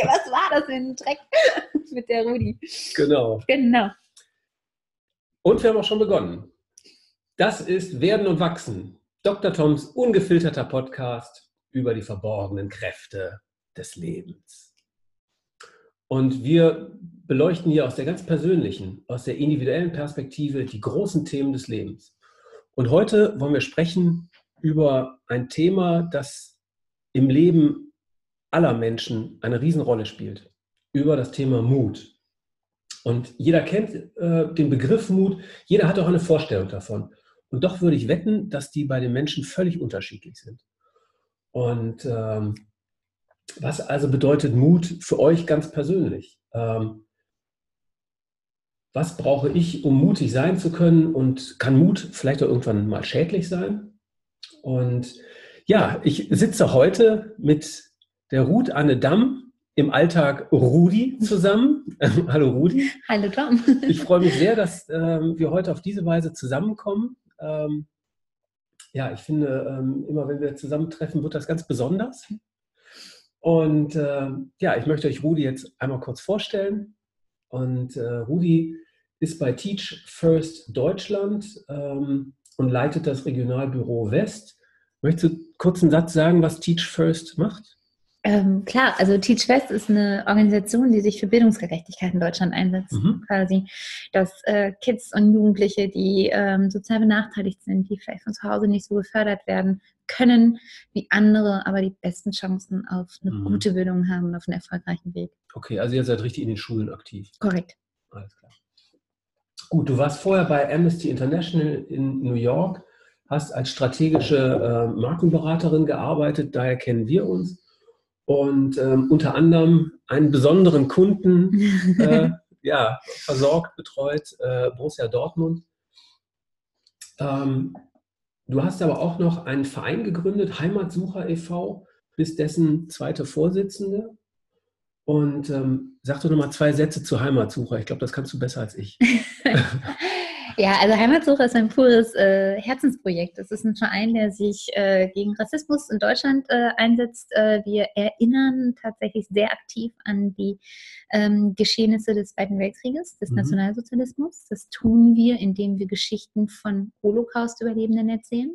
ey, was war das für ein Dreck mit der Rudi? Genau. Genau. Und wir haben auch schon begonnen. Das ist Werden und Wachsen. Dr. Toms ungefilterter Podcast über die verborgenen Kräfte des Lebens. Und wir beleuchten hier aus der ganz persönlichen, aus der individuellen Perspektive die großen Themen des Lebens. Und heute wollen wir sprechen über ein Thema, das im Leben aller Menschen eine Riesenrolle spielt. Über das Thema Mut. Und jeder kennt äh, den Begriff Mut, jeder hat auch eine Vorstellung davon. Und doch würde ich wetten, dass die bei den Menschen völlig unterschiedlich sind. Und ähm, was also bedeutet Mut für euch ganz persönlich? Ähm, was brauche ich, um mutig sein zu können? Und kann Mut vielleicht auch irgendwann mal schädlich sein? Und ja, ich sitze heute mit der Ruth Anne Damm, im Alltag Rudi zusammen. Hallo Rudi. Hallo Tom. ich freue mich sehr, dass ähm, wir heute auf diese Weise zusammenkommen. Ähm, ja, ich finde, ähm, immer wenn wir zusammentreffen, wird das ganz besonders. Und äh, ja, ich möchte euch Rudi jetzt einmal kurz vorstellen. Und äh, Rudi ist bei Teach First Deutschland ähm, und leitet das Regionalbüro West. Möchtest du kurz einen Satz sagen, was Teach First macht? Ähm, klar, also Teach West ist eine Organisation, die sich für Bildungsgerechtigkeit in Deutschland einsetzt. Mhm. Quasi, dass äh, Kids und Jugendliche, die ähm, sozial benachteiligt sind, die vielleicht von zu Hause nicht so gefördert werden können wie andere, aber die besten Chancen auf eine mhm. gute Bildung haben und auf einen erfolgreichen Weg. Okay, also ihr seid richtig in den Schulen aktiv. Korrekt. Alles klar. Gut, du warst vorher bei Amnesty International in New York, hast als strategische äh, Markenberaterin gearbeitet, daher kennen wir uns und ähm, unter anderem einen besonderen Kunden äh, ja, versorgt, betreut, äh, Borussia Dortmund. Ähm, du hast aber auch noch einen Verein gegründet, Heimatsucher e.V., bist dessen zweite Vorsitzende. Und ähm, sag doch nochmal zwei Sätze zu Heimatsucher. Ich glaube, das kannst du besser als ich. Ja, also Heimatsuche ist ein pures äh, Herzensprojekt. Es ist ein Verein, der sich äh, gegen Rassismus in Deutschland äh, einsetzt. Äh, wir erinnern tatsächlich sehr aktiv an die ähm, Geschehnisse des Zweiten Weltkrieges, des mhm. Nationalsozialismus. Das tun wir, indem wir Geschichten von Holocaust-Überlebenden erzählen.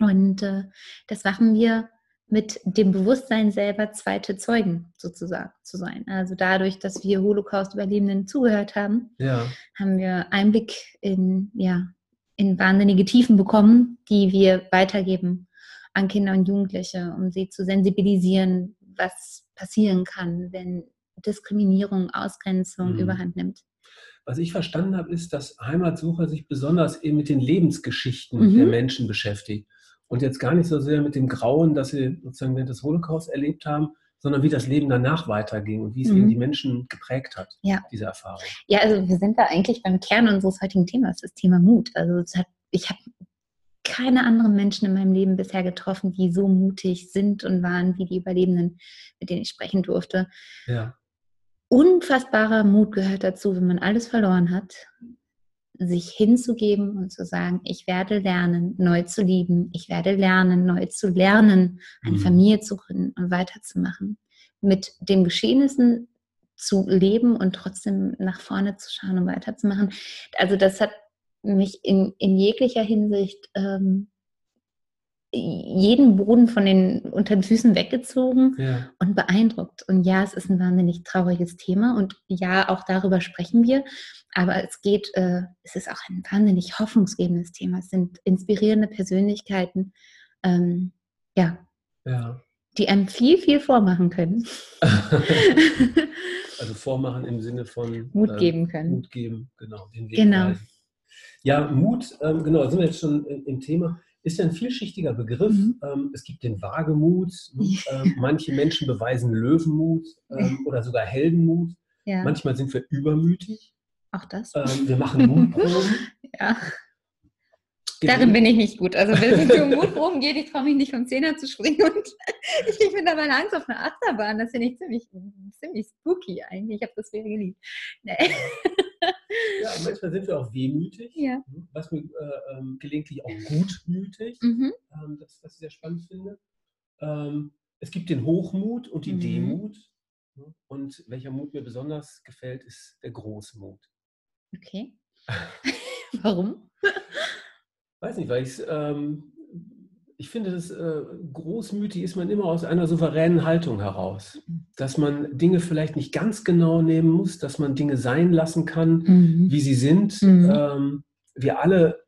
Und äh, das machen wir mit dem Bewusstsein selber zweite Zeugen sozusagen zu sein. Also dadurch, dass wir Holocaust-Überlebenden zugehört haben, ja. haben wir Einblick in, ja, in wahnsinnige Tiefen bekommen, die wir weitergeben an Kinder und Jugendliche, um sie zu sensibilisieren, was passieren kann, wenn Diskriminierung, Ausgrenzung mhm. überhand nimmt. Was ich verstanden habe, ist, dass Heimatsucher sich besonders eben mit den Lebensgeschichten mhm. der Menschen beschäftigt und jetzt gar nicht so sehr mit dem Grauen, das sie sozusagen während des Holocaust erlebt haben, sondern wie das Leben danach weiterging und wie es mhm. eben die Menschen geprägt hat, ja. diese Erfahrung. Ja, also wir sind da eigentlich beim Kern unseres heutigen Themas, das Thema Mut. Also hat, ich habe keine anderen Menschen in meinem Leben bisher getroffen, die so mutig sind und waren wie die Überlebenden, mit denen ich sprechen durfte. Ja. Unfassbarer Mut gehört dazu, wenn man alles verloren hat, sich hinzugeben und zu sagen, ich werde lernen, neu zu lieben, ich werde lernen, neu zu lernen, eine mhm. Familie zu gründen und weiterzumachen. Mit den Geschehnissen zu leben und trotzdem nach vorne zu schauen und weiterzumachen. Also das hat mich in, in jeglicher Hinsicht ähm, jeden Boden von den unter den Füßen weggezogen ja. und beeindruckt. Und ja, es ist ein wahnsinnig trauriges Thema und ja, auch darüber sprechen wir. Aber es geht, äh, es ist auch ein wahnsinnig hoffnungsgebendes Thema. Es sind inspirierende Persönlichkeiten, ähm, ja, ja, die einem viel, viel vormachen können. also vormachen im Sinne von Mut äh, geben können. Mut geben, genau. genau. Ja, Mut, ähm, genau, sind wir jetzt schon im Thema ist ja ein vielschichtiger Begriff. Mhm. Ähm, es gibt den Wagemut. Ähm, manche Menschen beweisen Löwenmut ähm, oder sogar Heldenmut. Ja. Manchmal sind wir übermütig. Auch das. wir machen Mutproben. ja. Darin bin ich nicht gut. Also wenn es um Mutproben geht, ich traue mich nicht vom Zehner zu springen und ich bin da meine Angst auf einer Achterbahn. Das finde ich ziemlich, ziemlich spooky eigentlich. Ich habe das sehr geliebt. Nee. Ja, manchmal sind wir auch wehmütig, ja. was mir äh, ähm, gelegentlich auch gutmütig, mhm. ähm, das, was ich sehr spannend finde. Ähm, es gibt den Hochmut und die mhm. Demut. Und welcher Mut mir besonders gefällt, ist der Großmut. Okay. Warum? Weiß nicht, weil ich ähm, ich finde, das äh, großmütig ist man immer aus einer souveränen Haltung heraus. Mhm. Dass man Dinge vielleicht nicht ganz genau nehmen muss, dass man Dinge sein lassen kann, mhm. wie sie sind. Mhm. Ähm, wir alle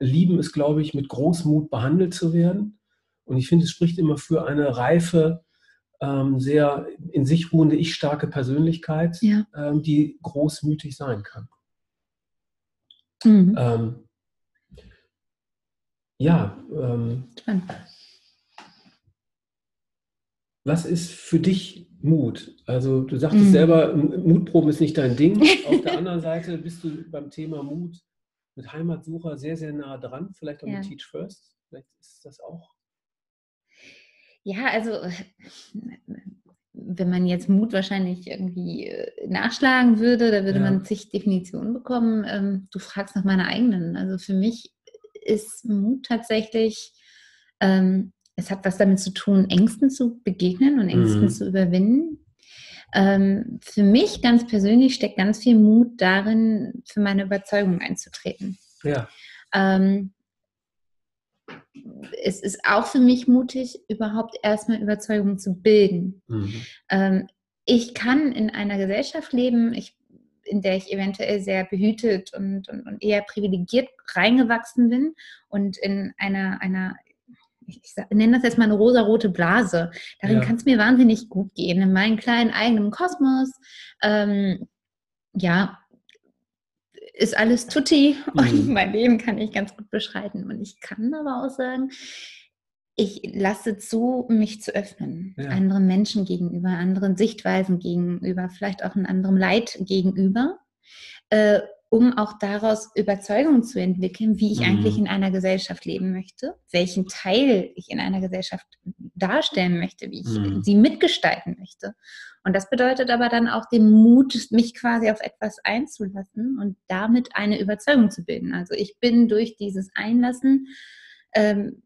lieben es, glaube ich, mit Großmut behandelt zu werden. Und ich finde, es spricht immer für eine reife, ähm, sehr in sich ruhende, ich starke Persönlichkeit, ja. ähm, die großmütig sein kann. Mhm. Ja. Ähm, was ist für dich Mut? Also du sagtest mhm. selber, Mutproben ist nicht dein Ding. Auf der anderen Seite bist du beim Thema Mut mit Heimatsucher sehr, sehr nah dran. Vielleicht auch ja. mit Teach First. Vielleicht ist das auch. Ja, also wenn man jetzt Mut wahrscheinlich irgendwie äh, nachschlagen würde, da würde ja. man zig Definitionen bekommen. Ähm, du fragst nach meiner eigenen. Also für mich ist Mut tatsächlich, ähm, es hat was damit zu tun, Ängsten zu begegnen und Ängsten mhm. zu überwinden. Ähm, für mich ganz persönlich steckt ganz viel Mut darin, für meine Überzeugung einzutreten. Ja. Ähm, es ist auch für mich mutig, überhaupt erstmal Überzeugungen zu bilden. Mhm. Ähm, ich kann in einer Gesellschaft leben, ich, in der ich eventuell sehr behütet und, und, und eher privilegiert reingewachsen bin und in einer, einer ich nenne das jetzt mal eine rosa-rote Blase. Darin ja. kann es mir wahnsinnig gut gehen, in meinem kleinen eigenen Kosmos. Ähm, ja, ist alles tutti und mhm. mein Leben kann ich ganz gut beschreiten. Und ich kann aber auch sagen, ich lasse zu, mich zu öffnen, ja. anderen Menschen gegenüber, anderen Sichtweisen gegenüber, vielleicht auch einem anderen Leid gegenüber, äh, um auch daraus Überzeugungen zu entwickeln, wie ich mhm. eigentlich in einer Gesellschaft leben möchte, welchen Teil ich in einer Gesellschaft darstellen möchte, wie ich mhm. sie mitgestalten möchte. Und das bedeutet aber dann auch den Mut, mich quasi auf etwas einzulassen und damit eine Überzeugung zu bilden. Also ich bin durch dieses Einlassen ähm,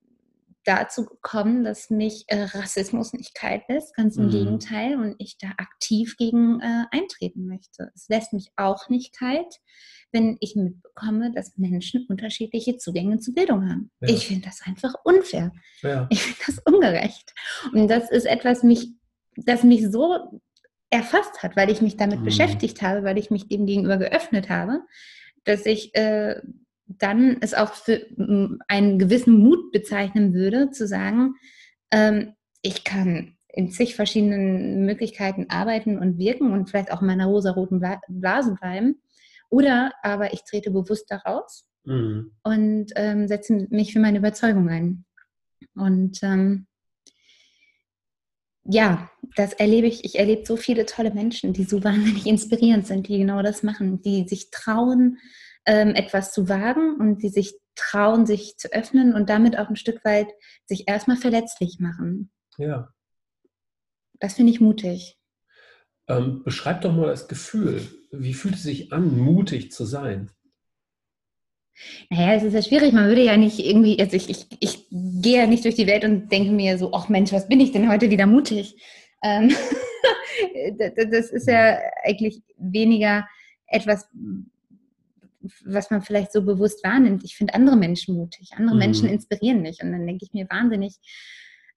dazu gekommen, dass mich äh, Rassismus nicht kalt lässt, ganz im mhm. Gegenteil, und ich da aktiv gegen äh, eintreten möchte. Es lässt mich auch nicht kalt, wenn ich mitbekomme, dass Menschen unterschiedliche Zugänge zu Bildung haben. Ja. Ich finde das einfach unfair. Ja. Ich finde das ungerecht. Und das ist etwas, mich, das mich so erfasst hat, weil ich mich damit mhm. beschäftigt habe, weil ich mich dem gegenüber geöffnet habe, dass ich äh, dann es auch für einen gewissen Mut bezeichnen würde, zu sagen, ähm, ich kann in zig verschiedenen Möglichkeiten arbeiten und wirken und vielleicht auch in meiner rosa-roten Blase bleiben. Oder aber ich trete bewusst daraus mhm. und ähm, setze mich für meine Überzeugung ein. Und ähm, ja, das erlebe ich. Ich erlebe so viele tolle Menschen, die so wahnsinnig inspirierend sind, die genau das machen, die sich trauen, ähm, etwas zu wagen und die sich trauen, sich zu öffnen und damit auch ein Stück weit sich erstmal verletzlich machen. Ja. Das finde ich mutig. Ähm, beschreib doch mal das Gefühl. Wie fühlt es sich an, mutig zu sein? Naja, es ist ja schwierig. Man würde ja nicht irgendwie, also ich, ich, ich gehe ja nicht durch die Welt und denke mir so, ach Mensch, was bin ich denn heute wieder mutig? Ähm, das ist ja eigentlich weniger etwas, was man vielleicht so bewusst wahrnimmt. Ich finde andere Menschen mutig, andere mhm. Menschen inspirieren mich und dann denke ich mir wahnsinnig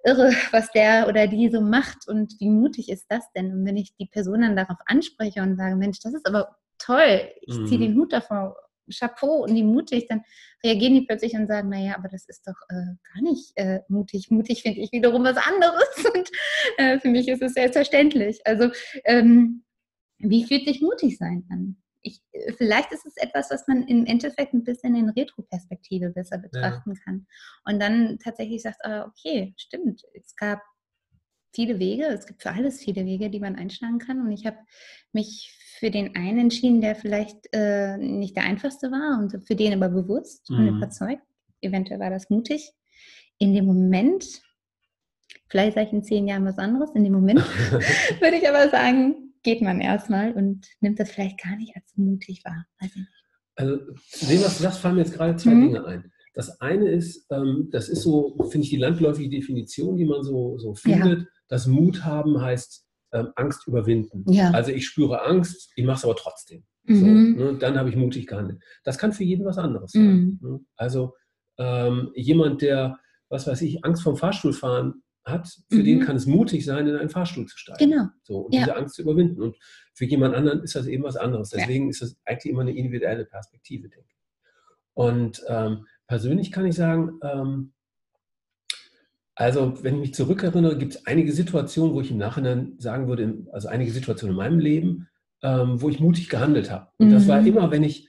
irre, was der oder die so macht und wie mutig ist das denn? Und wenn ich die Person dann darauf anspreche und sage, Mensch, das ist aber toll, ich mhm. ziehe den Hut davor, Chapeau und die mutig, dann reagieren die plötzlich und sagen, naja, aber das ist doch äh, gar nicht äh, mutig. Mutig finde ich wiederum was anderes und äh, für mich ist es selbstverständlich. Also ähm, wie fühlt sich mutig sein an? Ich, äh, vielleicht ist es etwas, was man im Endeffekt ein bisschen in Retroperspektive besser betrachten ja. kann. Und dann tatsächlich sagt, ah, okay, stimmt, es gab viele Wege, es gibt für alles viele Wege, die man einschlagen kann. Und ich habe mich für den einen entschieden, der vielleicht äh, nicht der einfachste war und für den aber bewusst mhm. und überzeugt. Eventuell war das mutig. In dem Moment, vielleicht sage ich in zehn Jahren was anderes, in dem Moment würde ich aber sagen, geht man erstmal und nimmt das vielleicht gar nicht als mutig wahr. Also was du sagst, fallen mir jetzt gerade zwei mhm. Dinge ein. Das eine ist, ähm, das ist so, finde ich, die landläufige Definition, die man so, so findet, ja. dass Mut haben heißt ähm, Angst überwinden. Ja. Also ich spüre Angst, ich mache es aber trotzdem. Mhm. So, ne? Dann habe ich mutig gehandelt. Das kann für jeden was anderes sein. Mhm. Ne? Also ähm, jemand, der, was weiß ich, Angst vom Fahrstuhlfahren hat, für Mhm. den kann es mutig sein, in einen Fahrstuhl zu steigen. Genau. So, und Ja. diese Angst zu überwinden. Und für jemand anderen ist das eben was anderes. Ja. Deswegen ist das eigentlich immer eine individuelle Perspektive, denke ich. Und ähm, persönlich kann ich sagen, ähm, also wenn ich mich zurückerinnere, gibt es einige Situationen, wo ich im Nachhinein sagen würde, also einige Situationen in meinem Leben, ähm, wo ich mutig gehandelt habe. Und das war Mhm. immer, wenn ich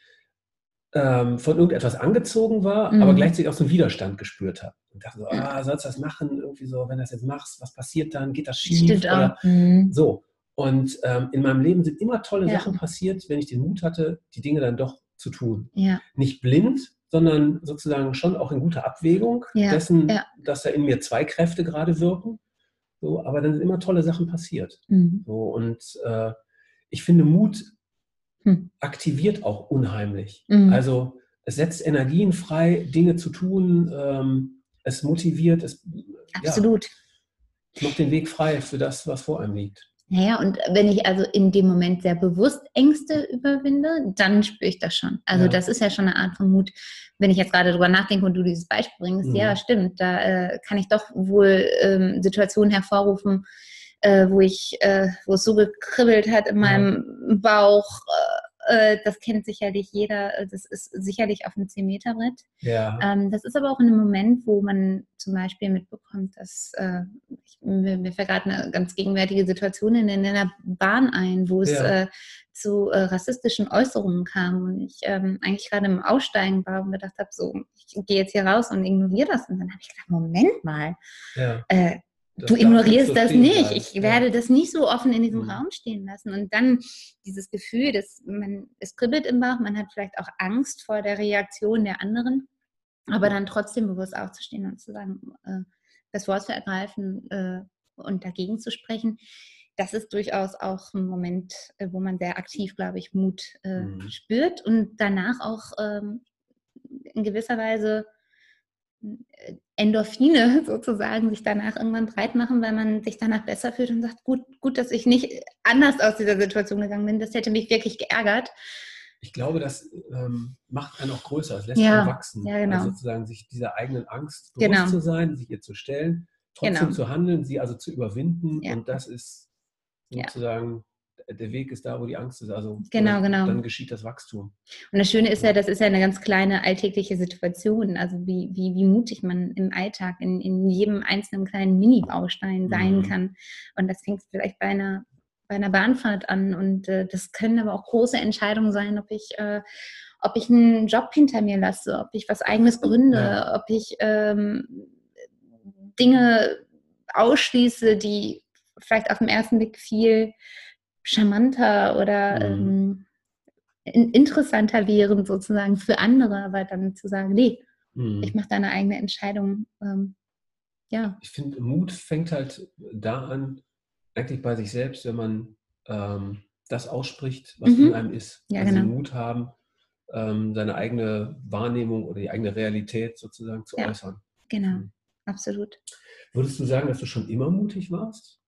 ähm, von irgendetwas angezogen war, Mhm. aber gleichzeitig auch so einen Widerstand gespürt habe. Und dachte so, ah, sollst du das machen? Irgendwie so, wenn du das jetzt machst, was passiert dann? Geht das schief? Stimmt Oder, auch. Mhm. so. Und ähm, in meinem Leben sind immer tolle Ja. Sachen passiert, wenn ich den Mut hatte, die Dinge dann doch zu tun. Ja. Nicht blind, sondern sozusagen schon auch in guter Abwägung Ja, dessen, dass da in mir zwei Kräfte gerade wirken. So, aber dann sind immer tolle Sachen passiert. Mhm. So, und äh, ich finde, Mut Hm. aktiviert auch unheimlich. Mhm. Also es setzt Energien frei, Dinge zu tun, ähm, es motiviert, es ja, Absolut. es macht den Weg frei für das, was vor einem liegt. Naja, und wenn ich also in dem Moment sehr bewusst Ängste überwinde, dann spüre ich das schon. Also Ja. das ist ja schon eine Art von Mut. Wenn ich jetzt gerade drüber nachdenke und du dieses Beispiel bringst, Mhm. ja, stimmt, da äh, kann ich doch wohl ähm, Situationen hervorrufen, äh, wo ich, äh, wo es so gekribbelt hat in meinem Bauch. Äh, äh, das kennt sicherlich jeder. äh, Das ist sicherlich auf einem 10-Meter-Brett. Ja. Ähm, das ist aber auch in einem Moment, wo man zum Beispiel mitbekommt, dass äh, ich, mir, mir fällt gerade eine ganz gegenwärtige Situation in, in der Bahn ein, wo es Ja. zu rassistischen Äußerungen kam und ich ähm, eigentlich gerade im Aussteigen war und gedacht habe, so, ich gehe jetzt hier raus und ignoriere das. Und dann habe ich gedacht, Moment mal, ja. Du ignorierst das nicht. Ich Ja. werde das nicht so offen in diesem Mhm. Raum stehen lassen. Und dann dieses Gefühl, dass man, es kribbelt im Bauch, man hat vielleicht auch Angst vor der Reaktion der anderen, aber dann trotzdem bewusst aufzustehen und zu sagen, äh, das Wort zu ergreifen äh, und dagegen zu sprechen. Das ist durchaus auch ein Moment, äh, wo man sehr aktiv, glaube ich, Mut äh, Mhm. spürt und danach auch ähm, in gewisser Weise Endorphine sozusagen sich danach irgendwann breit machen, weil man sich danach besser fühlt und sagt, gut, gut, dass ich nicht anders aus dieser Situation gegangen bin. Das hätte mich wirklich geärgert. Ich glaube, das ähm, macht einen auch größer, es lässt Ja, einen wachsen. ja, genau. Also sozusagen sich dieser eigenen Angst bewusst Genau. zu sein, sich ihr zu stellen, trotzdem Genau. zu handeln, sie also zu überwinden. Ja. Und das ist sozusagen, der Weg ist da, wo die Angst ist. Also Genau, genau. dann geschieht das Wachstum. Und das Schöne ist ja, das ist ja eine ganz kleine alltägliche Situation. Also wie, wie, wie mutig man im Alltag in, in jedem einzelnen kleinen Mini-Baustein sein Mhm. kann. Und das fängt vielleicht bei einer, bei einer Bahnfahrt an. Und äh, das können aber auch große Entscheidungen sein, ob ich, äh, ob ich einen Job hinter mir lasse, ob ich was eigenes gründe, Ja. ob ich ähm, Dinge ausschließe, die vielleicht auf den ersten Blick viel charmanter oder Mhm. ähm, in- interessanter wären sozusagen für andere, aber dann zu sagen, nee, Mhm. ich mache da eine eigene Entscheidung. Ähm, ja, Ich finde, Mut fängt halt da an, eigentlich bei sich selbst, wenn man ähm, das ausspricht, was Mhm. in einem ist. Ja, also genau. Mut haben, ähm, seine eigene Wahrnehmung oder die eigene Realität sozusagen zu Ja. äußern. genau, Mhm. absolut. Würdest du sagen, dass du schon immer mutig warst?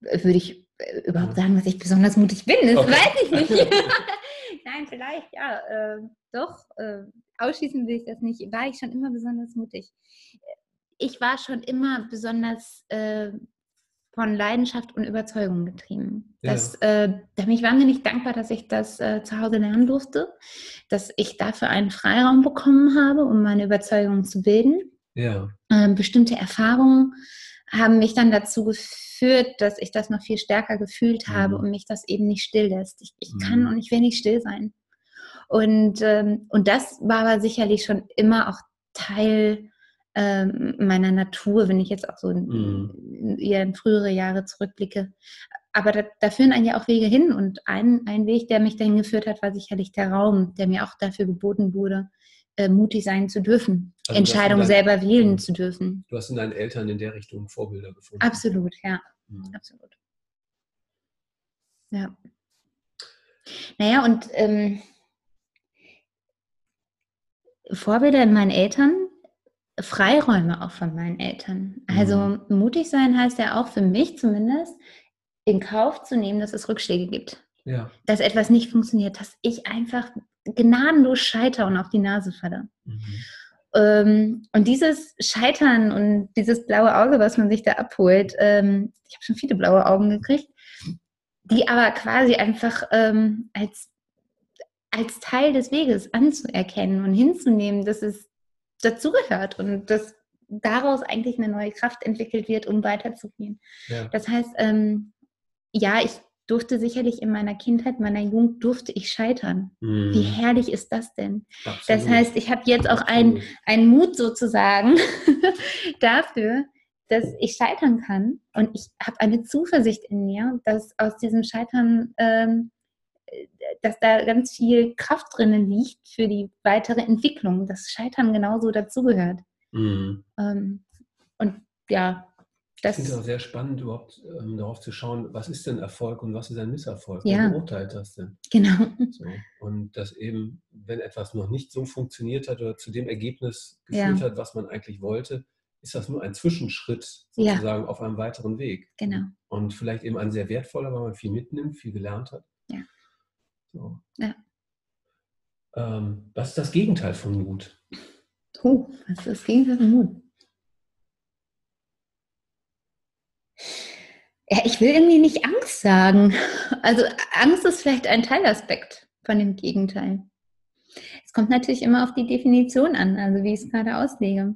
Würde ich überhaupt Ja. sagen, dass ich besonders mutig bin? Das Okay. weiß ich nicht. Nein, vielleicht, ja, äh, doch. Äh, ausschließen will ich das nicht. War ich schon immer besonders mutig? Ich war schon immer besonders äh, von Leidenschaft und Überzeugung getrieben. Ja. Das, äh, da bin ich wahnsinnig dankbar, dass ich das äh, zu Hause lernen durfte, dass ich dafür einen Freiraum bekommen habe, um meine Überzeugung zu bilden. Ja. Ähm, bestimmte Erfahrungen haben mich dann dazu geführt, dass ich das noch viel stärker gefühlt habe Mhm. und mich das eben nicht still lässt. Ich, ich kann Mhm. und ich will nicht still sein. Und, ähm, und das war aber sicherlich schon immer auch Teil ähm, meiner Natur, wenn ich jetzt auch so in, Mhm. in frühere Jahre zurückblicke. Aber da, da führen einen ja auch Wege hin und ein, ein Weg, der mich dahin geführt hat, war sicherlich der Raum, der mir auch dafür geboten wurde, äh, mutig sein zu dürfen, Also, Entscheidungen selber wählen Mhm. zu dürfen. Du hast in deinen Eltern in der Richtung Vorbilder gefunden. Absolut, ja, Mhm. absolut. Ja. Naja, und ähm, Vorbilder in meinen Eltern Freiräume auch von meinen Eltern. Also mhm. mutig sein heißt ja auch für mich zumindest, in Kauf zu nehmen, dass es Rückschläge gibt. Ja. Dass etwas nicht funktioniert, dass ich einfach gnadenlos scheitere und auf die Nase falle. Mhm. Ähm, und dieses Scheitern und dieses blaue Auge, was man sich da abholt, ähm, ich habe schon viele blaue Augen gekriegt, die aber quasi einfach ähm, als, als Teil des Weges anzuerkennen und hinzunehmen, dass es dazugehört und dass daraus eigentlich eine neue Kraft entwickelt wird, um weiterzugehen. Ja. Das heißt, ähm, ja, ich durfte sicherlich in meiner Kindheit, meiner Jugend, durfte ich scheitern. Mhm. Wie herrlich ist das denn? Absolut. Das heißt, ich habe jetzt auch einen Mut sozusagen dafür, dass ich scheitern kann und ich habe eine Zuversicht in mir, dass aus diesem Scheitern, ähm, dass da ganz viel Kraft drinnen liegt für die weitere Entwicklung, dass Scheitern genauso dazugehört. Mhm. Ähm, und ja, das ich finde es auch sehr spannend, überhaupt ähm, darauf zu schauen, was ist denn Erfolg und was ist ein Misserfolg? Ja. Wer beurteilt das denn? Genau. So. Und dass eben, wenn etwas noch nicht so funktioniert hat oder zu dem Ergebnis geführt ja. hat, was man eigentlich wollte, ist das nur ein Zwischenschritt sozusagen ja. auf einem weiteren Weg. Genau. Und vielleicht eben ein sehr wertvoller, weil man viel mitnimmt, viel gelernt hat. Ja. So. ja. Ähm, was ist das Gegenteil von Mut? Oh, was ist das Gegenteil von Mut? Ja, ich will irgendwie nicht Angst sagen. Also Angst ist vielleicht ein Teilaspekt von dem Gegenteil. Es kommt natürlich immer auf die Definition an, also wie ich es gerade auslege.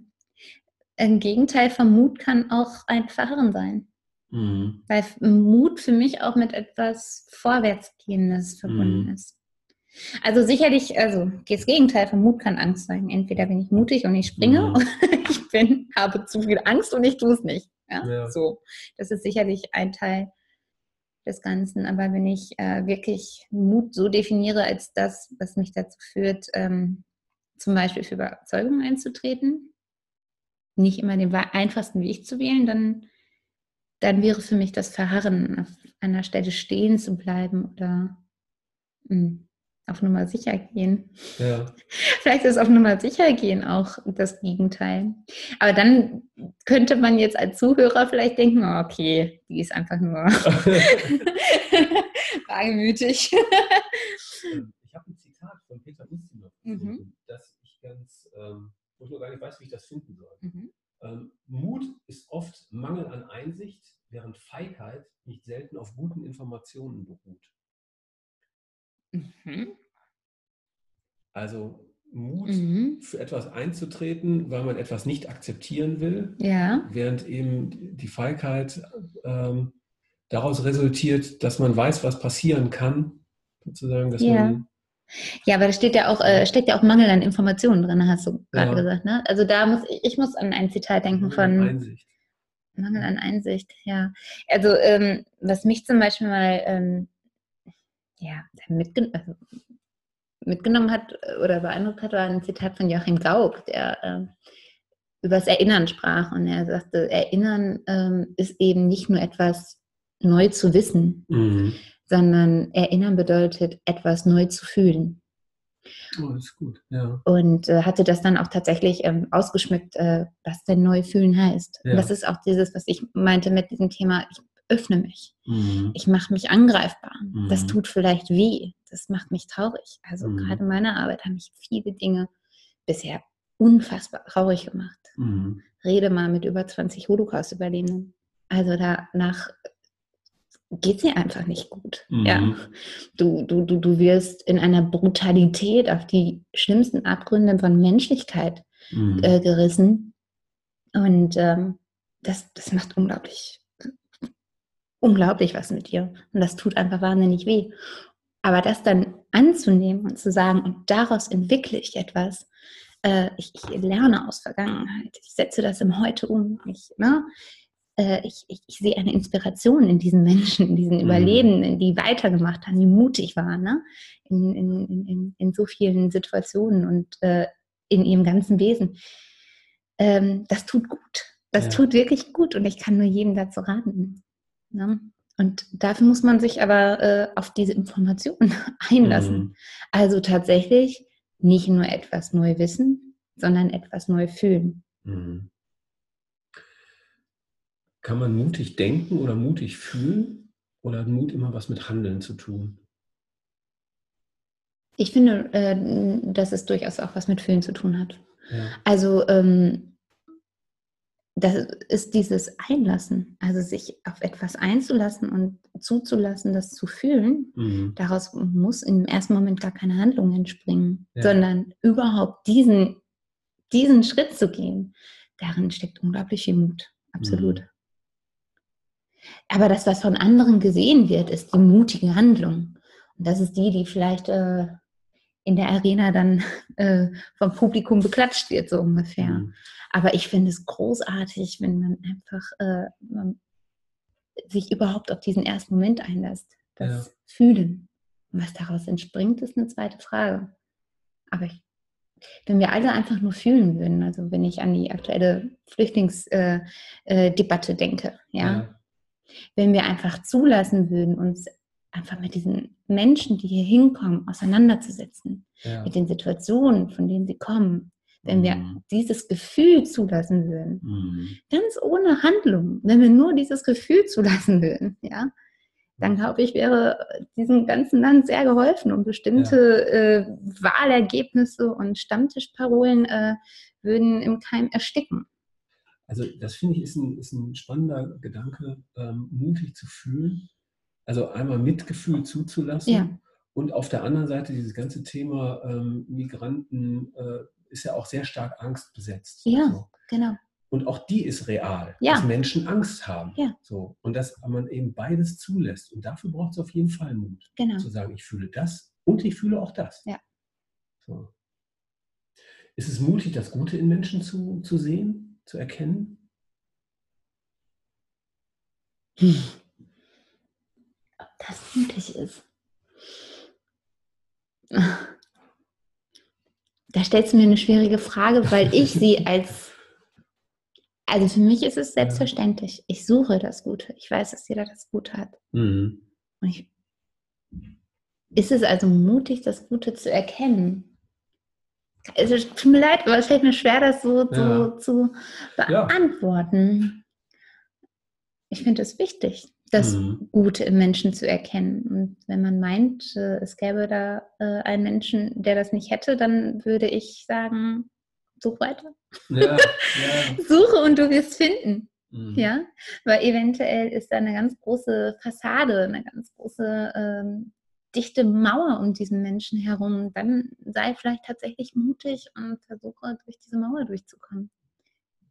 Ein Gegenteil von Mut kann auch ein Verharren sein. Mhm. Weil Mut für mich auch mit etwas Vorwärtsgehendes verbunden mhm. ist. Also sicherlich, also das Gegenteil von Mut kann Angst sein. Entweder bin ich mutig und ich springe mhm. oder ich bin, habe zu viel Angst und ich tue es nicht. Ja? ja? So, das ist sicherlich ein Teil des Ganzen. Aber wenn ich äh, wirklich Mut so definiere als das, was mich dazu führt, ähm, zum Beispiel für Überzeugungen einzutreten, nicht immer den einfachsten Weg zu wählen, dann, dann wäre für mich das Verharren, auf einer Stelle stehen zu bleiben oder mh, hm, auf Nummer sicher gehen. Ja. Vielleicht ist auf Nummer sicher gehen auch das Gegenteil. Aber dann könnte man jetzt als Zuhörer vielleicht denken, oh, okay, die ist einfach nur wagemütig. Ich habe ein Zitat von Peter Ustinov, mhm. das ich ganz, ähm, wo ich nur gar nicht weiß, wie ich das finden soll. Mhm. Ähm, Mut ist oft Mangel an Einsicht, während Feigheit nicht selten auf guten Informationen beruht. Mhm. Also Mut mhm. für etwas einzutreten, weil man etwas nicht akzeptieren will, ja. während eben die Feigheit ähm, daraus resultiert, dass man weiß, was passieren kann, sozusagen, dass ja. man ja, aber da steht ja auch, äh, steckt ja auch Mangel an Informationen drin, hast du gerade ja. gesagt. Ne? Also da muss ich, ich muss an ein Zitat denken von Einsicht. Mangel an Einsicht, ja. Also ähm, was mich zum Beispiel mal ähm, ja, mitgen also mitgenommen hat oder beeindruckt hat, war ein Zitat von Joachim Gauck, der äh, über das Erinnern sprach. Und er sagte, Erinnern ähm, ist eben nicht nur etwas neu zu wissen, mhm. sondern Erinnern bedeutet, etwas neu zu fühlen. Oh, das ist gut, ja. Und äh, hatte das dann auch tatsächlich ähm, ausgeschmückt, äh, was denn neu fühlen heißt. Ja. Das ist auch dieses, was ich meinte mit diesem Thema, ich öffne mich. Mhm. Ich mache mich angreifbar. Mhm. Das tut vielleicht weh. Das macht mich traurig. Also mhm. gerade in meiner Arbeit haben mich viele Dinge bisher unfassbar traurig gemacht. Mhm. Rede mal mit über 20 Holocaust-Überlebenden. Also danach geht sie einfach nicht gut. Ja. Mhm. Du, du, du, du wirst in einer Brutalität auf die schlimmsten Abgründe von Menschlichkeit mhm. äh, gerissen. Und ähm, das, das macht unglaublich unglaublich was mit dir. Und das tut einfach wahnsinnig weh. Aber das dann anzunehmen und zu sagen, und daraus entwickle ich etwas, äh, ich, ich, lerne aus Vergangenheit, ich setze das im Heute um, ich, ne? äh, ich, ich, ich, sehe eine Inspiration in diesen Menschen, in diesen mhm. Überlebenden, die weitergemacht haben, die mutig waren, ne? in, in, in, in so vielen Situationen und äh, in ihrem ganzen Wesen. Ähm, das tut gut. Das ja. tut wirklich gut und ich kann nur jedem dazu raten. Ne? Und dafür muss man sich aber äh, auf diese Informationen einlassen. Mhm. Also tatsächlich nicht nur etwas neu wissen, sondern etwas neu fühlen. Mhm. Kann man mutig denken oder mutig fühlen? Oder hat Mut immer was mit Handeln zu tun? Ich finde, äh, dass es durchaus auch was mit Fühlen zu tun hat. Ja. Also ähm, das ist dieses Einlassen, also sich auf etwas einzulassen und zuzulassen, das zu fühlen. Mhm. Daraus muss im ersten Moment gar keine Handlung entspringen, Ja. sondern überhaupt diesen, diesen Schritt zu gehen. Darin steckt unglaublich viel Mut, absolut. Mhm. Aber das, was von anderen gesehen wird, ist die mutige Handlung. Und das ist die, die vielleicht äh, in der Arena dann äh, vom Publikum beklatscht wird, so ungefähr. Mhm. Aber ich finde es großartig, wenn man einfach äh, man sich überhaupt auf diesen ersten Moment einlässt. Das Ja. Fühlen. Was daraus entspringt, ist eine zweite Frage. Aber ich, wenn wir alle einfach nur fühlen würden, also wenn ich an die aktuelle Flüchtlingsdebatte äh, Debatte denke, ja, wenn wir einfach zulassen würden, uns einfach mit diesen Menschen, die hier hinkommen, auseinanderzusetzen, Ja. mit den Situationen, von denen sie kommen, wenn wir Mhm. dieses Gefühl zulassen würden, Mhm. ganz ohne Handlung, wenn wir nur dieses Gefühl zulassen würden, ja, dann glaube ich, wäre diesem ganzen Land sehr geholfen und bestimmte äh, Wahlergebnisse und Stammtischparolen äh, würden im Keim ersticken. Also das finde ich ist ein, ist ein spannender Gedanke, ähm, mutig zu fühlen. Also einmal Mitgefühl zuzulassen Ja. und auf der anderen Seite dieses ganze Thema ähm, Migranten äh, ist ja auch sehr stark angstbesetzt. Ja. So. Genau. Und auch die ist real, Ja. dass Menschen Angst haben. Ja. So. Und dass man eben beides zulässt. Und dafür braucht es auf jeden Fall Mut, Genau. zu sagen, ich fühle das und ich fühle auch das. Ja. So. Ist es mutig, das Gute in Menschen zu, zu sehen, zu erkennen? Ob das mutig ist. Da stellst du mir eine schwierige Frage, weil ich sie als, also für mich ist es selbstverständlich. Ich suche das Gute. Ich weiß, dass jeder das Gute hat. Mhm. Ich, ist es also mutig, das Gute zu erkennen? Also, es tut mir leid, aber es fällt mir schwer, das so, Ja. so zu Ja. beantworten. Ich finde es wichtig, das Mhm. Gute im Menschen zu erkennen. Und wenn man meint, äh, es gäbe da äh, einen Menschen, der das nicht hätte, dann würde ich sagen, such weiter. Ja, ja. Suche und du wirst finden. Mhm. Ja, weil eventuell ist da eine ganz große Fassade, eine ganz große ähm, dichte Mauer um diesen Menschen herum. Dann sei vielleicht tatsächlich mutig und versuche durch diese Mauer durchzukommen.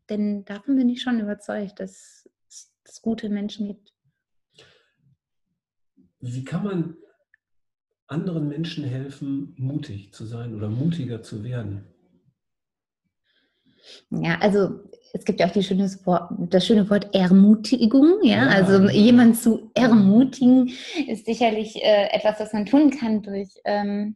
Denn davon bin ich schon überzeugt, dass es gute Menschen gibt. Wie kann man anderen Menschen helfen, mutig zu sein oder mutiger zu werden? Ja, also es gibt ja auch Wort, das schöne Wort Ermutigung. Ja, Ja. also jemand zu ermutigen ist sicherlich äh, etwas, was man tun kann durch, ähm,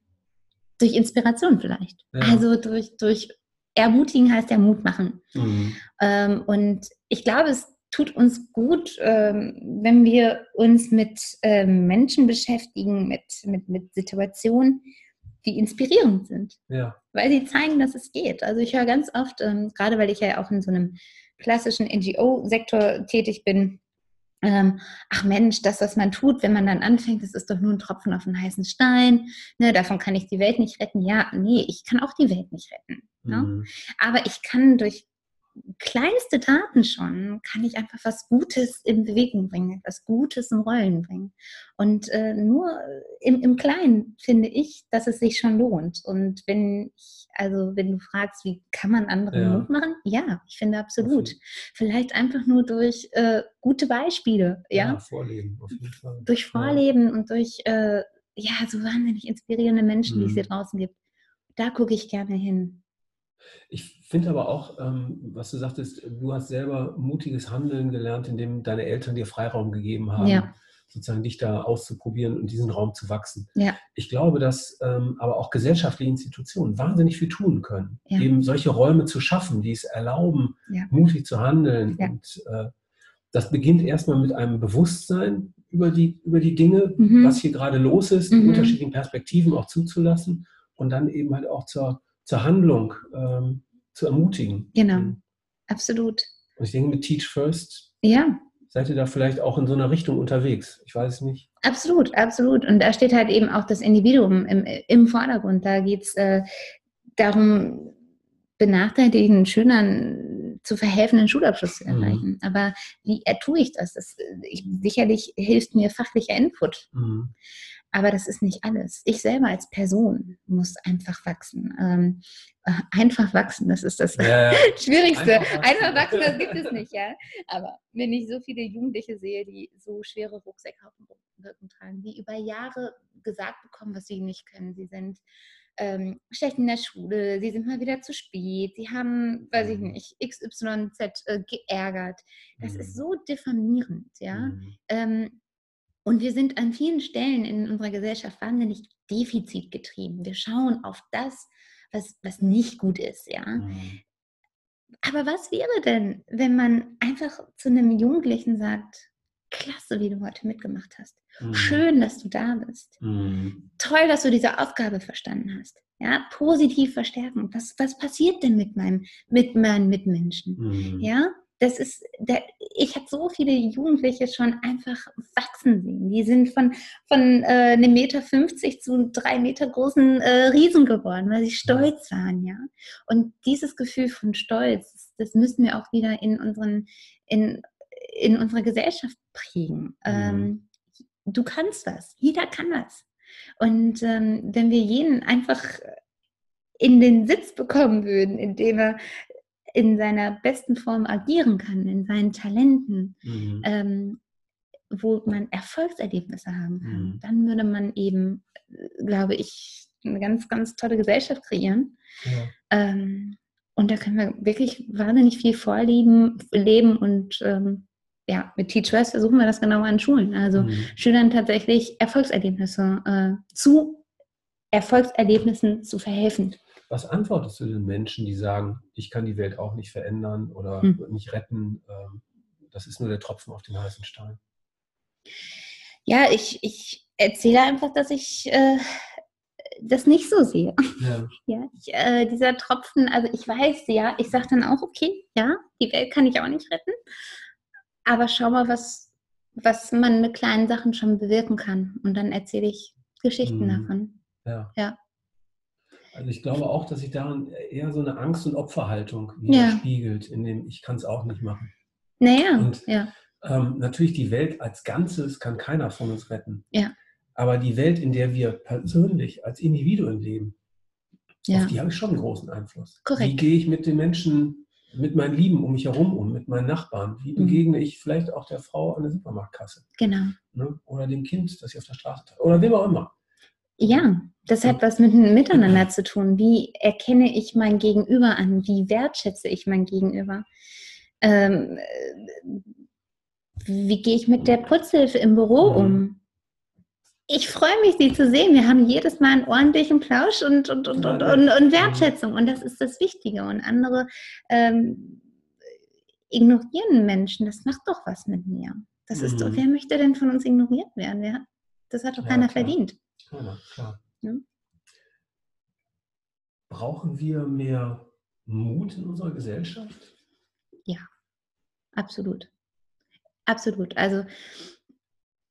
durch Inspiration vielleicht. Ja. Also durch, durch Ermutigen heißt ja Mut machen. Mhm. Ähm, und ich glaube, es tut uns gut, ähm, wenn wir uns mit ähm, Menschen beschäftigen, mit, mit, mit Situationen, die inspirierend sind Ja. weil sie zeigen, dass es geht. Also ich höre ganz oft, ähm, gerade weil ich ja auch in so einem klassischen NGO-Sektor tätig bin, ähm, ach Mensch, das, was man tut, wenn man dann anfängt, das ist doch nur ein Tropfen auf einen heißen Stein. Ne, davon kann ich die Welt nicht retten. Ja, nee, ich kann auch die Welt nicht retten. Ne? Mhm. Aber ich kann durch kleinste Taten schon, kann ich einfach was Gutes in Bewegung bringen, was Gutes im Rollen bringen. Und äh, nur im, im Kleinen finde ich, dass es sich schon lohnt. Und wenn ich, also wenn du fragst, wie kann man anderen Ja. Mut machen? Ja, ich finde absolut. Vielleicht einfach nur durch äh, gute Beispiele, ja, vorleben, auf jeden Fall. durch Vorleben und durch äh, ja, so wahnsinnig inspirierende Menschen, die es Mhm. hier draußen gibt. Da gucke ich gerne hin. Ich finde aber auch, ähm, was du sagtest, du hast selber mutiges Handeln gelernt, indem deine Eltern dir Freiraum gegeben haben, Ja. sozusagen dich da auszuprobieren und diesen Raum zu wachsen. Ja. Ich glaube, dass ähm, aber auch gesellschaftliche Institutionen wahnsinnig viel tun können, Ja. eben solche Räume zu schaffen, die es erlauben, mutig zu handeln. Und äh, das beginnt erstmal mit einem Bewusstsein über die, über die Dinge, Mhm. was hier gerade los ist, Mhm. die unterschiedlichen Perspektiven auch zuzulassen und dann eben halt auch zur, zur Handlung ähm, zu ermutigen. Genau. absolut. Und ich denke, mit Teach First Ja, seid ihr da vielleicht auch in so einer Richtung unterwegs. Ich weiß es nicht. absolut, absolut. Und da steht halt eben auch das Individuum im, im Vordergrund. Da geht es äh, darum, benachteiligten Schülern zu verhelfen, einen Schulabschluss zu Mhm. erreichen. Aber wie tue ich das? das äh, ich, sicherlich hilft mir fachlicher Input. Mhm. Aber das ist nicht alles. Ich selber als Person muss einfach wachsen. Ähm, äh, einfach wachsen, das ist das Ja, ja. Schwierigste. Einfach wachsen. Einfach wachsen, das gibt es nicht, ja. Aber wenn ich so viele Jugendliche sehe, die so schwere Rucksäcke auf dem Rücken tragen, die über Jahre gesagt bekommen, was sie nicht können. Sie sind ähm, schlecht in der Schule, sie sind mal wieder zu spät, sie haben, weiß ich Mhm. nicht, XYZ äh, geärgert. Das Mhm. ist so diffamierend, ja. Mhm. Ähm, und wir sind an vielen Stellen in unserer Gesellschaft wahnsinnig defizitgetrieben. Wir schauen auf das, was, was nicht gut ist, ja. Mhm. Aber was wäre denn, wenn man einfach zu einem Jugendlichen sagt, klasse, wie du heute mitgemacht hast. Mhm. Schön, dass du da bist. Mhm. Toll, dass du diese Aufgabe verstanden hast. Ja, positiv verstärken. Was, was passiert denn mit meinem, mit meinen Mitmenschen? Mhm. Ja, das ist, der, ich habe so viele Jugendliche schon einfach wachsen sehen. Die sind von, von äh, einem Meter 50 zu drei Meter großen äh, Riesen geworden, weil sie stolz waren, ja. Und dieses Gefühl von Stolz, das müssen wir auch wieder in unseren, in, in unserer Gesellschaft prägen. Ähm, du kannst was, jeder kann was. Und ähm, wenn wir jeden einfach in den Sitz bekommen würden, indem er in seiner besten Form agieren kann, in seinen Talenten, Mhm. ähm, wo man Erfolgserlebnisse haben kann, Mhm. dann würde man eben, glaube ich, eine ganz, ganz tolle Gesellschaft kreieren. Ja. Ähm, und da können wir wirklich wahnsinnig viel vorleben leben und ähm, ja, mit Teach First versuchen wir das genauer an Schulen. Also Mhm. Schülern tatsächlich Erfolgserlebnisse äh, zu Erfolgserlebnissen zu verhelfen. Was antwortest du den Menschen, die sagen, ich kann die Welt auch nicht verändern oder Hm. nicht retten? ähm, Das ist nur der Tropfen auf den heißen Stein. Ja, ich, ich erzähle einfach, dass ich äh, das nicht so sehe. Ja. Ja, ich, äh, dieser Tropfen, also ich weiß, ja, ich sage dann auch, okay, ja, die Welt kann ich auch nicht retten, aber schau mal, was, was man mit kleinen Sachen schon bewirken kann. Und dann erzähle ich Geschichten Mhm. davon. Ja. Ja. Also ich glaube auch, dass sich daran eher so eine Angst- und Opferhaltung Ja. widerspiegelt, in dem ich kann es auch nicht machen. Naja, Und- ja, Ähm, natürlich die Welt als Ganzes kann keiner von uns retten. Ja. Aber die Welt, in der wir persönlich als Individuen leben, ja, auf die habe ich schon einen großen Einfluss. Korrekt. Wie gehe ich mit den Menschen, mit meinen Lieben um mich herum um, mit meinen Nachbarn? Wie Mhm. begegne ich vielleicht auch der Frau an der Supermarktkasse? genau. Ne? Oder dem Kind, das ich auf der Straße treffe? Oder wem auch immer. Ja, das hat was mit Miteinander zu tun. Wie erkenne ich mein Gegenüber an? Wie wertschätze ich mein Gegenüber? Ähm, äh, wie gehe ich mit der Putzhilfe im Büro Mhm. um? Ich freue mich, Sie zu sehen. Wir haben jedes Mal einen ordentlichen Plausch und, und, und, und, und, und Wertschätzung. Und das ist das Wichtige. Und andere ähm, ignorieren Menschen. Das macht doch was mit mir. Das ist doch, Mhm. wer möchte denn von uns ignoriert werden? Das hat doch Ja, keiner klar. verdient. Ja, klar. Ja. Brauchen wir mehr Mut in unserer Gesellschaft? Absolut. Absolut. Also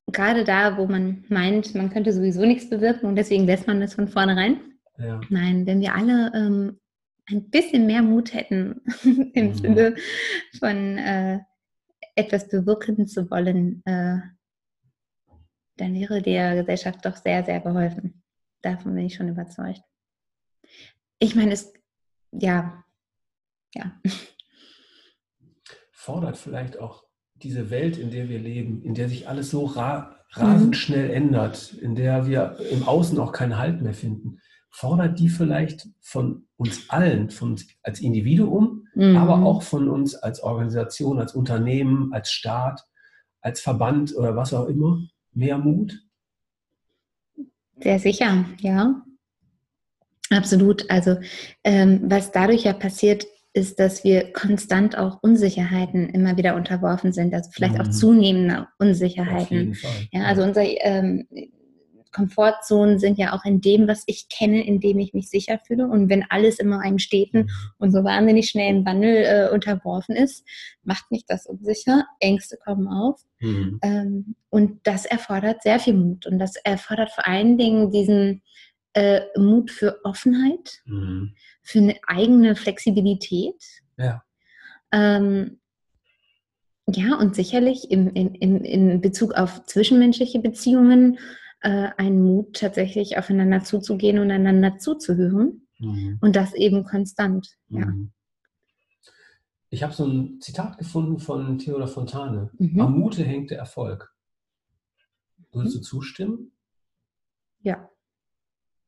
gerade da, wo man meint, man könnte sowieso nichts bewirken und deswegen lässt man das von vornherein. Ja. Nein, wenn wir alle ähm, ein bisschen mehr Mut hätten, im Mhm. Sinne von äh, etwas bewirken zu wollen, äh, dann wäre der Gesellschaft doch sehr, sehr geholfen. Davon bin ich schon überzeugt. Ich meine, es, ja, ja, Fordert vielleicht auch diese Welt, in der wir leben, in der sich alles so ra rasend Mhm. schnell ändert, in der wir im Außen auch keinen Halt mehr finden, fordert die vielleicht von uns allen, von uns als Individuum, aber Mhm. auch von uns als Organisation, als Unternehmen, als Staat, als Verband oder was auch immer, mehr Mut? Sehr sicher, ja. Absolut. Also ähm, was dadurch ja passiert, ist, dass wir konstant auch Unsicherheiten immer wieder unterworfen sind, also vielleicht auch Mhm. zunehmende Auf Unsicherheiten. Ja, also unser ähm, Komfortzonen sind ja auch in dem, was ich kenne, in dem ich mich sicher fühle. Und wenn alles immer einem steten und so wahnsinnig schnell im Wandel äh, unterworfen ist, macht mich das unsicher. Ängste kommen auf. Mhm. Ähm, und das erfordert sehr viel Mut. Und das erfordert vor allen Dingen diesen äh, Mut für Offenheit, mhm. für eine eigene Flexibilität. Ja. Ähm, ja, und sicherlich im, in, in, in Bezug auf zwischenmenschliche Beziehungen äh, einen Mut, tatsächlich aufeinander zuzugehen und einander zuzuhören. Mhm. Und das eben konstant. Ja. Mhm. Ich habe so ein Zitat gefunden von Theodor Fontane. Mhm. Am Mute hängt der Erfolg. Würdest du zustimmen? Ja.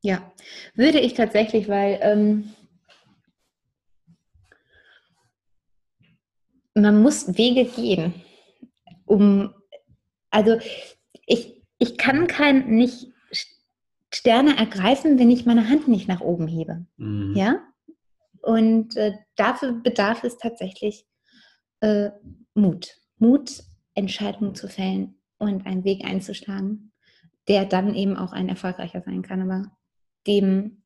Ja, würde ich tatsächlich, weil ähm, man muss Wege gehen, um, also ich, ich kann kein, nicht Sterne ergreifen, wenn ich meine Hand nicht nach oben hebe. Mhm. Ja? Und äh, dafür bedarf es tatsächlich äh, Mut. Mut, Entscheidungen zu fällen und einen Weg einzuschlagen, der dann eben auch ein erfolgreicher sein kann. Aber dem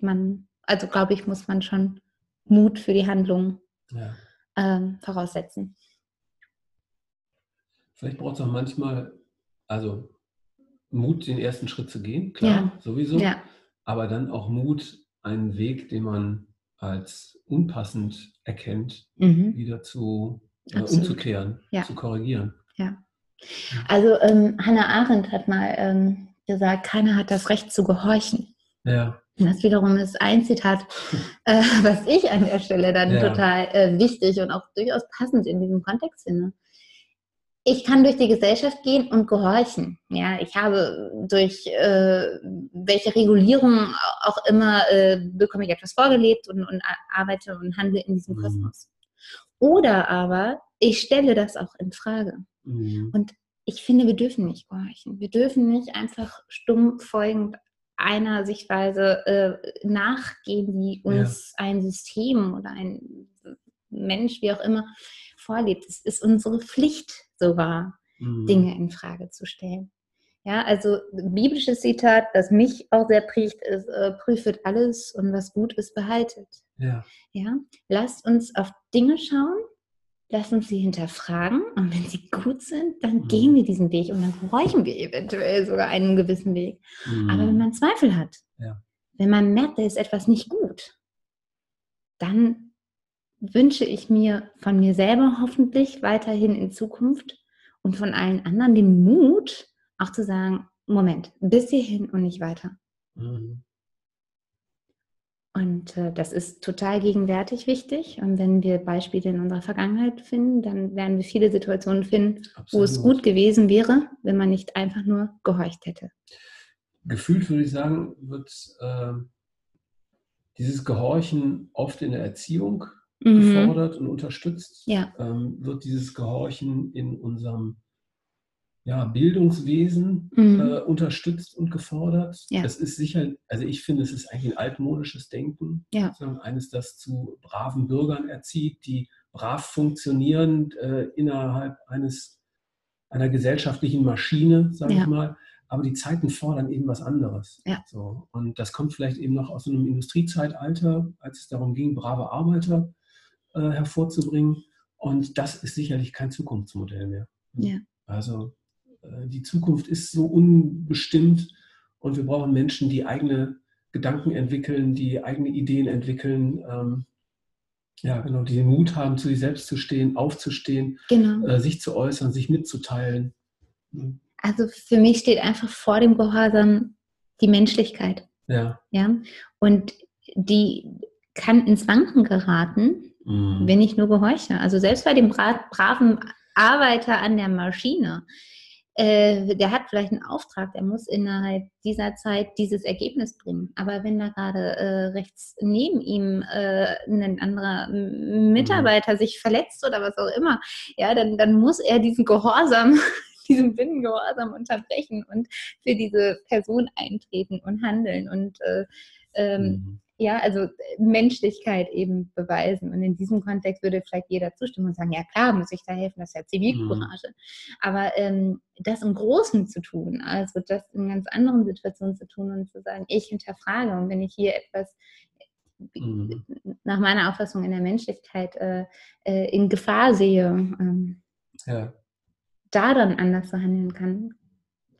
man, also glaube ich, muss man schon Mut für die Handlung ja ähm, voraussetzen. Vielleicht braucht es auch manchmal, also Mut, den ersten Schritt zu gehen, klar, ja. sowieso. Ja. Aber dann auch Mut, einen Weg, den man als unpassend erkennt, mhm. wieder zu äh, umzukehren, ja. zu korrigieren. Ja. Also ähm, Hannah Arendt hat mal ähm, gesagt, keiner hat das Recht zu gehorchen. Ja. Das wiederum ist ein Zitat, äh, was ich an der Stelle dann ja. total äh, wichtig und auch durchaus passend in diesem Kontext finde. Ich kann durch die Gesellschaft gehen und gehorchen. Ja, ich habe durch äh, welche Regulierung auch immer äh, bekomme ich etwas vorgelebt und, und, arbeite und handle in diesem mhm. Kosmos. Oder aber ich stelle das auch in Frage. Mhm. Und ich finde, wir dürfen nicht gehorchen. Wir dürfen nicht einfach stumm folgend einer Sichtweise äh, nachgehen, die uns ja. ein System oder ein Mensch, wie auch immer, vorlebt. Es ist unsere Pflicht, so wahr, mhm. Dinge in Frage zu stellen. Ja, also biblisches Zitat, das mich auch sehr prägt, ist, äh, prüfet alles und was gut ist, behaltet. Ja. ja. Lasst uns auf Dinge schauen, lass uns sie hinterfragen und wenn sie gut sind, dann mhm. gehen wir diesen Weg und dann bräuchten wir eventuell sogar einen gewissen Weg. Mhm. Aber wenn man Zweifel hat, ja. wenn man merkt, da ist etwas nicht gut, dann wünsche ich mir von mir selber hoffentlich weiterhin in Zukunft und von allen anderen den Mut, auch zu sagen, Moment, bis hierhin und nicht weiter. Mhm. Und äh, das ist total gegenwärtig wichtig. Und wenn wir Beispiele in unserer Vergangenheit finden, dann werden wir viele Situationen finden, Absolut. wo es gut gewesen wäre, wenn man nicht einfach nur gehorcht hätte. Gefühlt würde ich sagen, wird äh, dieses Gehorchen oft in der Erziehung mhm. gefordert und unterstützt. Ja. Ähm, wird dieses Gehorchen in unserem ja, Bildungswesen mhm. äh, unterstützt und gefordert. Ja. Das ist sicher, also ich finde, es ist eigentlich ein altmodisches Denken. Ja. Eines, das zu braven Bürgern erzieht, die brav funktionieren äh, innerhalb eines, einer gesellschaftlichen Maschine, sage ja. ich mal. Aber die Zeiten fordern eben was anderes. Ja. So. Und das kommt vielleicht eben noch aus einem Industriezeitalter, als es darum ging, brave Arbeiter äh, hervorzubringen. Und das ist sicherlich kein Zukunftsmodell mehr. Ja. Also äh, die Zukunft ist so unbestimmt und wir brauchen Menschen, die eigene Gedanken entwickeln, die eigene Ideen entwickeln, ähm, ja, genau, die den Mut haben, zu sich selbst zu stehen, aufzustehen, genau. äh, sich zu äußern, sich mitzuteilen. Mhm. Also für mich steht einfach vor dem Gehorsam die Menschlichkeit. Ja. ja? Und die kann ins Wanken geraten, mhm. wenn ich nur gehorche. Also selbst bei dem bra braven Arbeiter an der Maschine, äh, der hat vielleicht einen Auftrag, der muss innerhalb dieser Zeit dieses Ergebnis bringen. Aber wenn da gerade äh, rechts neben ihm äh, ein anderer Mitarbeiter mhm. sich verletzt oder was auch immer, ja, dann, dann muss er diesen Gehorsam, diesen Binnengehorsam unterbrechen und für diese Person eintreten und handeln und äh, ähm, mhm. Ja, also Menschlichkeit eben beweisen. Und in diesem Kontext würde vielleicht jeder zustimmen und sagen, ja klar, muss ich da helfen, das ist ja Zivilcourage. Mhm. Aber ähm, das im Großen zu tun, also das in ganz anderen Situationen zu tun und zu sagen, ich hinterfrage und wenn ich hier etwas mhm. nach meiner Auffassung in der Menschlichkeit äh, äh, in Gefahr sehe, ähm, ja. da dann anders zu handeln kann.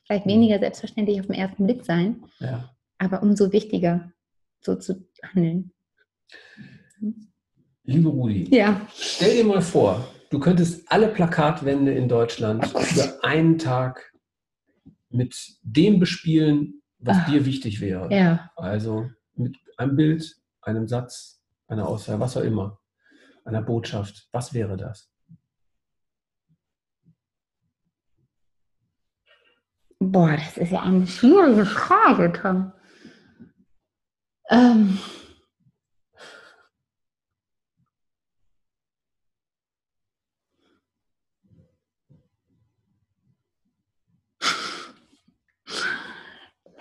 Vielleicht mhm. weniger selbstverständlich auf den ersten Blick sein, ja. aber umso wichtiger so zu handeln. Liebe Rudi, ja. stell dir mal vor, du könntest alle Plakatwände in Deutschland für einen Tag mit dem bespielen, was Ach, dir wichtig wäre. Ja. Also mit einem Bild, einem Satz, einer Aussage, was auch immer, einer Botschaft. Was wäre das? Boah, das ist ja eine schwierige Frage, Tom. Ähm.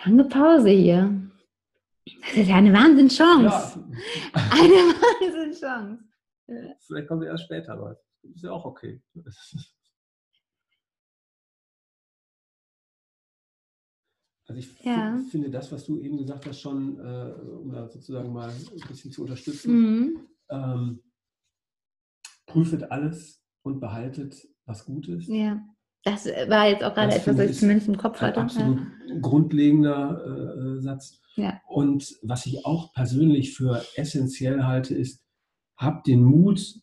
Lange Pause hier. Das ist ja eine Wahnsinnschance. Ja. Eine Wahnsinnschance. Vielleicht kommt er erst später, aber ist ja auch okay. Also ich ja. finde das, was du eben gesagt hast, schon, äh, um da sozusagen mal ein bisschen zu unterstützen, mhm. ähm, prüfet alles und behaltet, was gut ist. Ja, das war jetzt auch gerade etwas, was ich zumindest im Kopf hatte. Absolut ja. grundlegender äh, Satz. Ja. Und was ich auch persönlich für essentiell halte, ist, habt den Mut,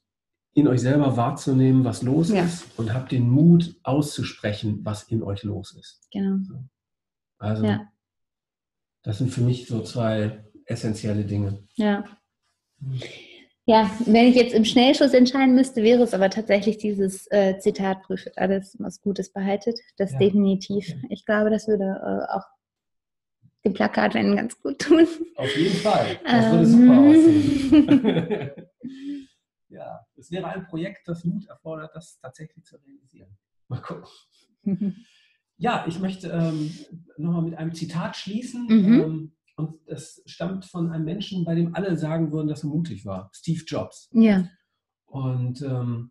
in euch selber wahrzunehmen, was los ja. ist und habt den Mut auszusprechen, was in euch los ist. Genau. So. Also ja. das sind für mich so zwei essentielle Dinge. Ja. Ja, wenn ich jetzt im Schnellschuss entscheiden müsste, wäre es aber tatsächlich dieses äh, Zitat, prüft alles, was Gutes behaltet. Das ja. definitiv. Ich glaube, das würde äh, auch dem Plakatrennen ganz gut tun. Auf jeden Fall. Das würde super aussehen. ja, es wäre ein Projekt, das Mut erfordert, das tatsächlich zu realisieren. Mal gucken. Ja, ich möchte ähm, nochmal mit einem Zitat schließen. Mhm. Ähm, und das stammt von einem Menschen, bei dem alle sagen würden, dass er mutig war. Steve Jobs. Ja. Und ähm,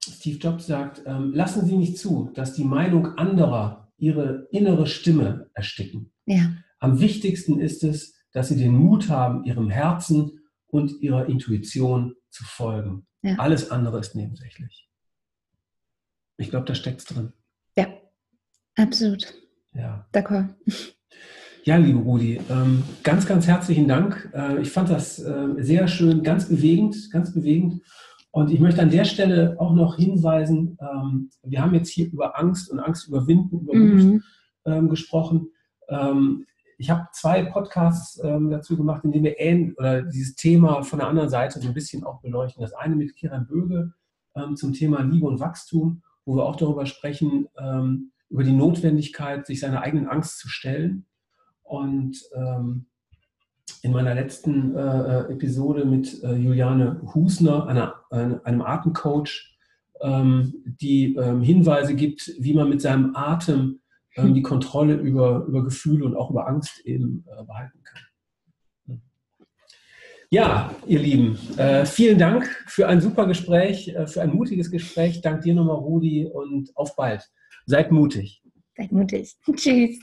Steve Jobs sagt, ähm, lassen Sie nicht zu, dass die Meinung anderer Ihre innere Stimme ersticken. Ja. Am wichtigsten ist es, dass Sie den Mut haben, Ihrem Herzen und Ihrer Intuition zu folgen. Ja. Alles andere ist nebensächlich. Ich glaube, da steckt es drin. Absolut. Ja. D'accord. Ja, liebe Rudi, ähm, ganz, ganz herzlichen Dank. Äh, ich fand das äh, sehr schön, ganz bewegend, ganz bewegend. Und ich möchte an der Stelle auch noch hinweisen, ähm, wir haben jetzt hier über Angst und Angst überwinden, über mhm. Ähm, gesprochen. ich habe zwei Podcasts dazu gemacht, in denen wir ähn, oder dieses Thema von der anderen Seite so ein bisschen auch beleuchten. Das eine mit Kiran Böge zum Thema Liebe und Wachstum, wo wir auch darüber sprechen, über die Notwendigkeit, sich seiner eigenen Angst zu stellen. Und ähm, in meiner letzten äh, äh, Episode mit äh, Juliane Husner, einer, einem Atemcoach, ähm, die ähm, Hinweise gibt, wie man mit seinem Atem ähm, die Kontrolle über, über Gefühle und auch über Angst eben äh, behalten kann. Ja, ihr Lieben, äh, vielen Dank für ein super Gespräch, äh, für ein mutiges Gespräch. Dank dir nochmal, Rudi, und auf bald. Seid mutig. Seid mutig. Tschüss.